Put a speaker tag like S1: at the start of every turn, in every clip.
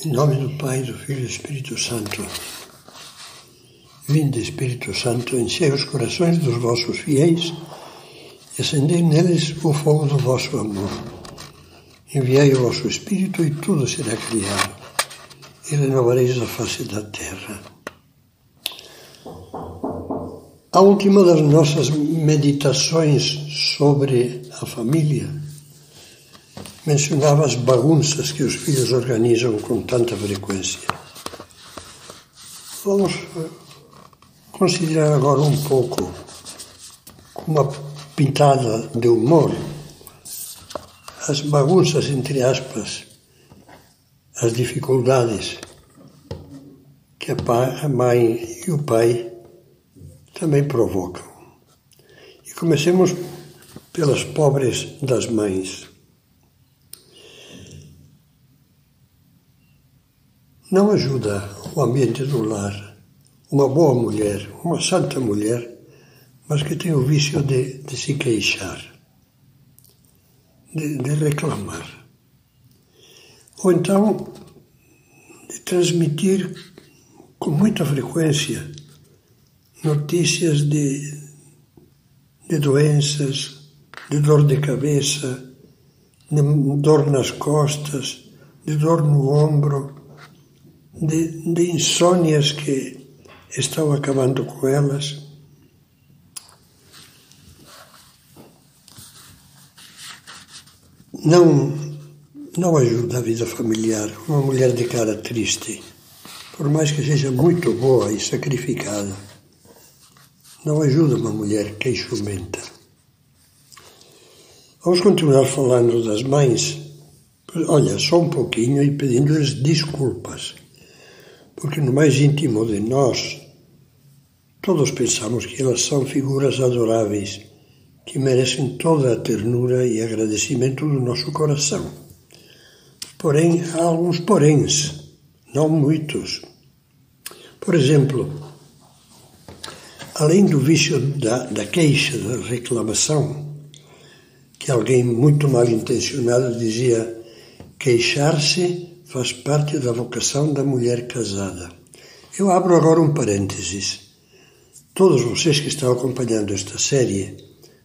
S1: Em nome do Pai, do Filho e do Espírito Santo. Vinde, Espírito Santo, enchei os corações dos vossos fiéis e acendei neles o fogo do vosso amor. Enviai o vosso Espírito e tudo será criado, e renovareis a face da terra. A última das nossas meditações sobre a família mencionava as bagunças que os filhos organizam com tanta frequência. Vamos eh, considerar agora um pouco, com uma pintada de humor, as bagunças, entre aspas, as dificuldades que a mãe e o pai também provocam. E comecemos pelas pobres das mães. Não ajuda o ambiente do lar uma boa mulher, uma santa mulher, mas que tem o vício de, de se queixar, de, de reclamar. Ou então de transmitir com muita frequência notícias de, de doenças, de dor de cabeça, de dor nas costas, de dor no ombro, de, de insônias que estão acabando com elas. Não, não ajuda a vida familiar uma mulher de cara triste, por mais que seja muito boa e sacrificada. Não ajuda uma mulher queixumenta. Vamos continuar falando das mães. Olha, só um pouquinho e pedindo-lhes desculpas porque no mais íntimo de nós, todos pensamos que elas são figuras adoráveis, que merecem toda a ternura e agradecimento do nosso coração. Porém, há alguns poréns, não muitos. Por exemplo, além do vício da, da queixa, da reclamação, que alguém muito mal intencionado dizia queixar-se faz parte da vocação da mulher casada. Eu abro agora um parênteses. Todos vocês que estão acompanhando esta série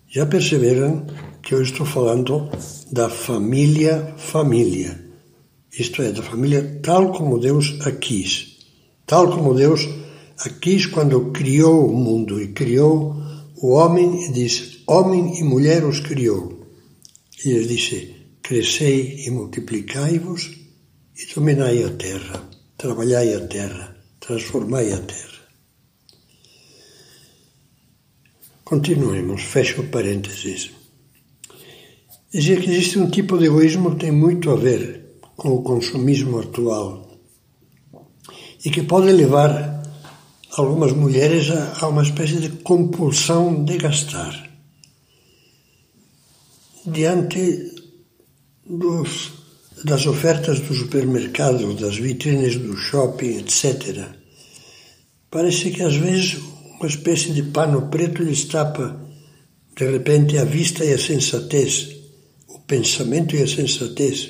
S1: já perceberam que eu estou falando da família família. Isto é, da família tal como Deus a quis. Tal como Deus a quis quando criou o mundo e criou o homem e disse: Homem e mulher os criou. E lhes disse: Crescei e multiplicai-vos e dominai a terra, trabalhai a terra, transformai a terra. Continuemos, fecho parênteses. Dizia que existe um tipo de egoísmo que tem muito a ver com o consumismo atual e que pode levar algumas mulheres a, uma espécie de compulsão de gastar. Diante dos das ofertas do supermercado, das vitrines do shopping, etc. Parece que às vezes uma espécie de pano preto lhes tapa de repente a vista e a sensatez, o pensamento e a sensatez,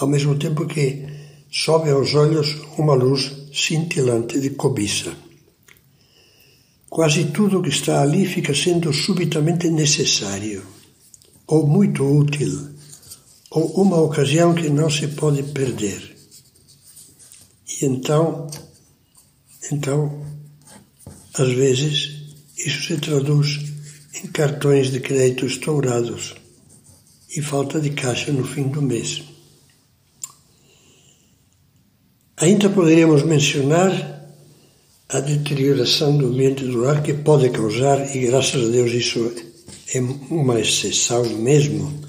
S1: ao mesmo tempo que sobe aos olhos uma luz cintilante de cobiça. Quase tudo que está ali fica sendo subitamente necessário ou muito útil uma ocasião que não se pode perder. E então, então, às vezes, isso se traduz em cartões de crédito estourados e falta de caixa no fim do mês. Ainda poderíamos mencionar a deterioração do ambiente do lar que pode causar, e graças a Deus isso é uma exceção mesmo,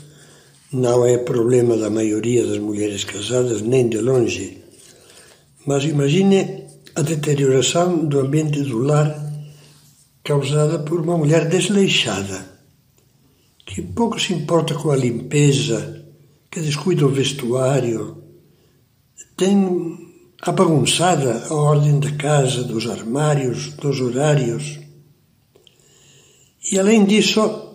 S1: não é problema da maioria das mulheres casadas, nem de longe. Mas imagine a deterioração do ambiente do lar causada por uma mulher desleixada, que pouco se importa com a limpeza, que descuida o vestuário, tem a bagunçada a ordem da casa, dos armários, dos horários. E além disso,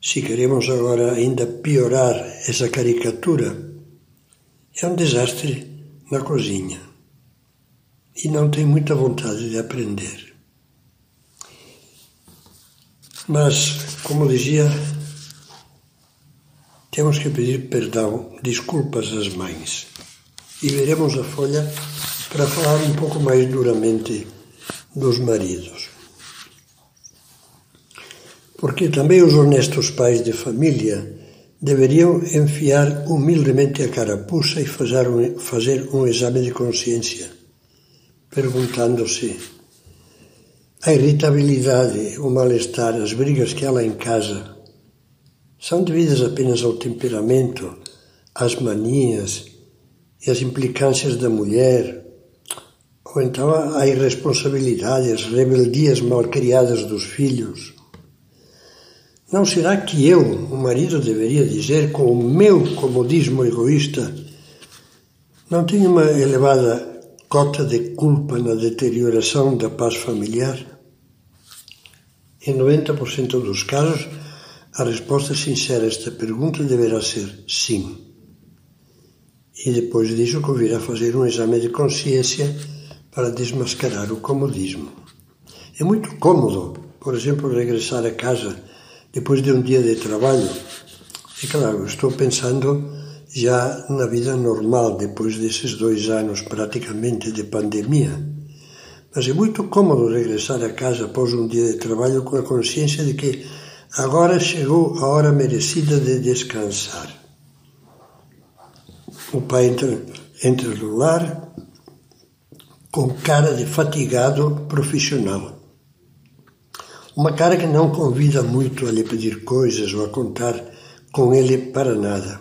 S1: se queremos agora ainda piorar essa caricatura, é um desastre na cozinha e não tem muita vontade de aprender. Mas, como dizia, temos que pedir perdão, desculpas às mães. E veremos a folha para falar um pouco mais duramente dos maridos. Porque também os honestos pais de família deveriam enfiar humildemente a carapuça e fazer um, fazer um exame de consciência, perguntando-se a irritabilidade, o mal-estar, as brigas que há lá em casa são devidas apenas ao temperamento, às manias e às implicâncias da mulher, ou então à irresponsabilidade, às rebeldias mal criadas dos filhos. Não será que eu, o marido, deveria dizer com o meu comodismo egoísta, não tenho uma elevada cota de culpa na deterioração da paz familiar? Em 90% dos casos, a resposta sincera a esta pergunta deverá ser sim. E depois disso convirá fazer um exame de consciência para desmascarar o comodismo. É muito cômodo, por exemplo, regressar a casa depois de um dia de trabalho. E claro, estou pensando já na vida normal, depois desses dois anos praticamente de pandemia. Mas é muito cômodo regressar a casa após um dia de trabalho com a consciência de que agora chegou a hora merecida de descansar. O pai entra, entra no lar com cara de fatigado profissional. Uma cara que não convida muito a lhe pedir coisas ou a contar com ele para nada.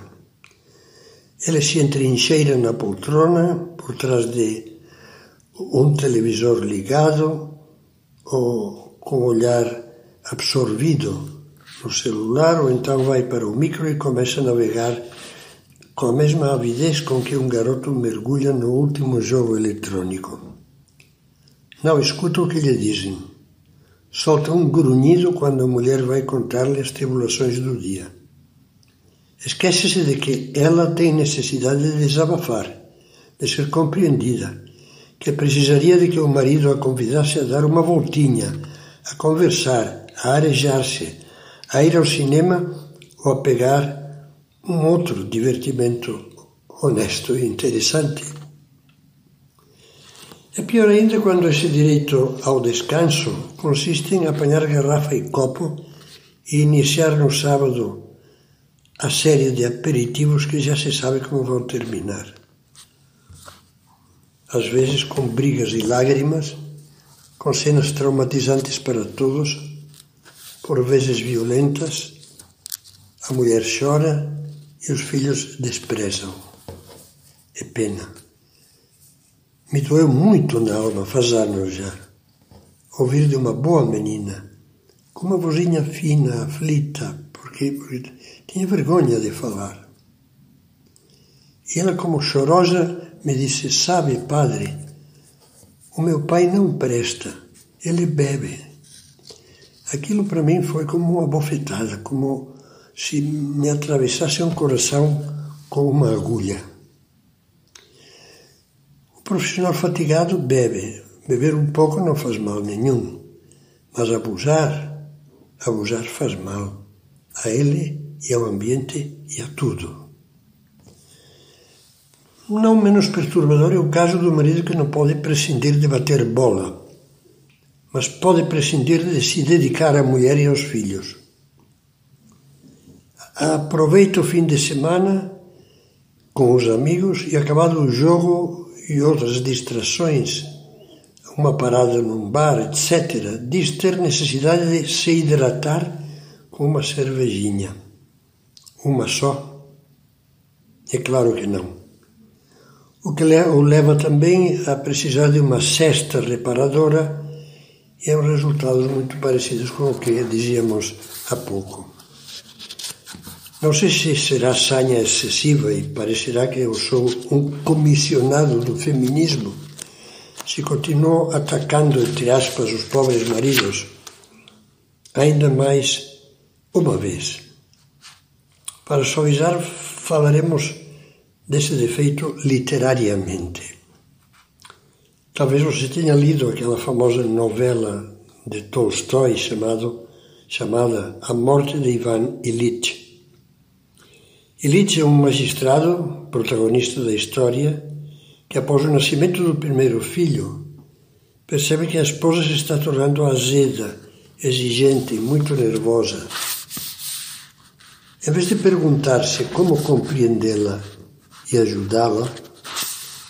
S1: Ele se entrincheira na poltrona, por trás de um televisor ligado ou com o olhar absorvido no celular, ou então vai para o micro e começa a navegar com a mesma avidez com que um garoto mergulha no último jogo eletrônico. Não escuta o que lhe dizem Solta um grunhido quando a mulher vai contar-lhe as tribulações do dia. Esquece-se de que ela tem necessidade de desabafar, de ser compreendida, que precisaria de que o marido a convidasse a dar uma voltinha, a conversar, a arejar-se, a ir ao cinema ou a pegar um outro divertimento honesto e interessante. É pior ainda quando esse direito ao descanso consiste em apanhar garrafa e copo e iniciar no sábado a série de aperitivos que já se sabe como vão terminar. Às vezes com brigas e lágrimas, com cenas traumatizantes para todos, por vezes violentas, a mulher chora e os filhos desprezam. É pena. Me doeu muito na alma, faz anos já, ouvir de uma boa menina, com uma vozinha fina, aflita, porque, porque tinha vergonha de falar. E ela, como chorosa, me disse: Sabe, padre, o meu pai não presta, ele bebe. Aquilo para mim foi como uma bofetada, como se me atravessasse um coração com uma agulha profissional fatigado bebe. Beber um pouco não faz mal nenhum, mas abusar, abusar faz mal a ele e ao ambiente e a tudo. Não menos perturbador é o caso do marido que não pode prescindir de bater bola, mas pode prescindir de se dedicar à mulher e aos filhos. Aproveita o fim de semana com os amigos e, acabado o jogo, e outras distrações, uma parada num bar, etc., diz ter necessidade de se hidratar com uma cervejinha. Uma só? É claro que não. O que o leva também a precisar de uma cesta reparadora e é um resultados muito parecidos com o que dizíamos há pouco. Não sei se será sanha excessiva e parecerá que eu sou um comissionado do feminismo se continuo atacando, entre aspas, os pobres maridos, ainda mais uma vez. Para suavizar, falaremos desse defeito literariamente. Talvez você tenha lido aquela famosa novela de Tolstói chamado, chamada A Morte de Ivan Ilitch. Ilitch é um magistrado, protagonista da história, que após o nascimento do primeiro filho, percebe que a esposa se está tornando azeda, exigente e muito nervosa. Em vez de perguntar-se como compreendê-la e ajudá-la,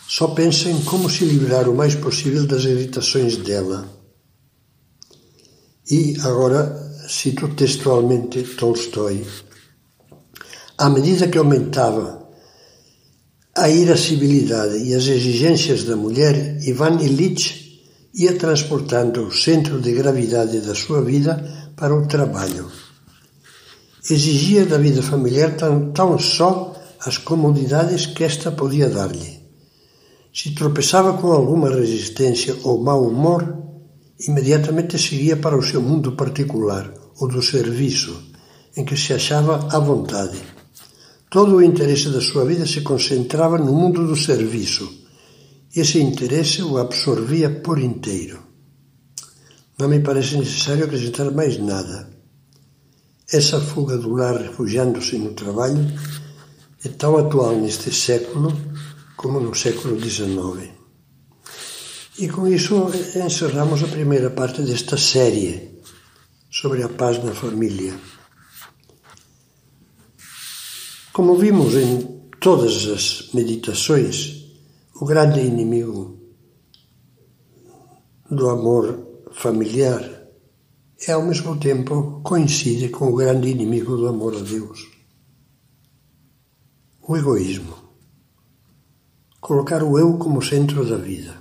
S1: só pensa em como se livrar o mais possível das irritações dela. E agora cito textualmente Tolstói. À medida que aumentava a irascibilidade e as exigências da mulher, Ivan Ilitch ia transportando o centro de gravidade da sua vida para o trabalho. Exigia da vida familiar tão, tão só as comodidades que esta podia dar-lhe. Se tropeçava com alguma resistência ou mau humor, imediatamente seguia para o seu mundo particular, o do serviço, em que se achava à vontade. Todo o interesse da sua vida se concentrava no mundo do serviço. Esse interesse o absorvia por inteiro. Não me parece necessário acrescentar mais nada. Essa fuga do lar refugiando-se no trabalho é tão atual neste século como no século XIX. E com isso encerramos a primeira parte desta série sobre a paz na família. Como vimos em todas as meditações, o grande inimigo do amor familiar é ao mesmo tempo coincide com o grande inimigo do amor a Deus, o egoísmo colocar o eu como centro da vida.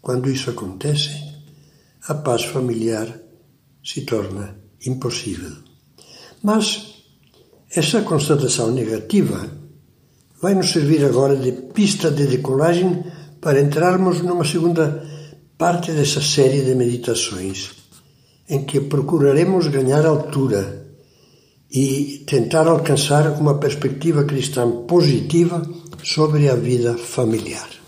S1: Quando isso acontece, a paz familiar se torna impossível. Mas essa constatação negativa vai nos servir agora de pista de decolagem para entrarmos numa segunda parte dessa série de meditações, em que procuraremos ganhar altura e tentar alcançar uma perspectiva cristã positiva sobre a vida familiar.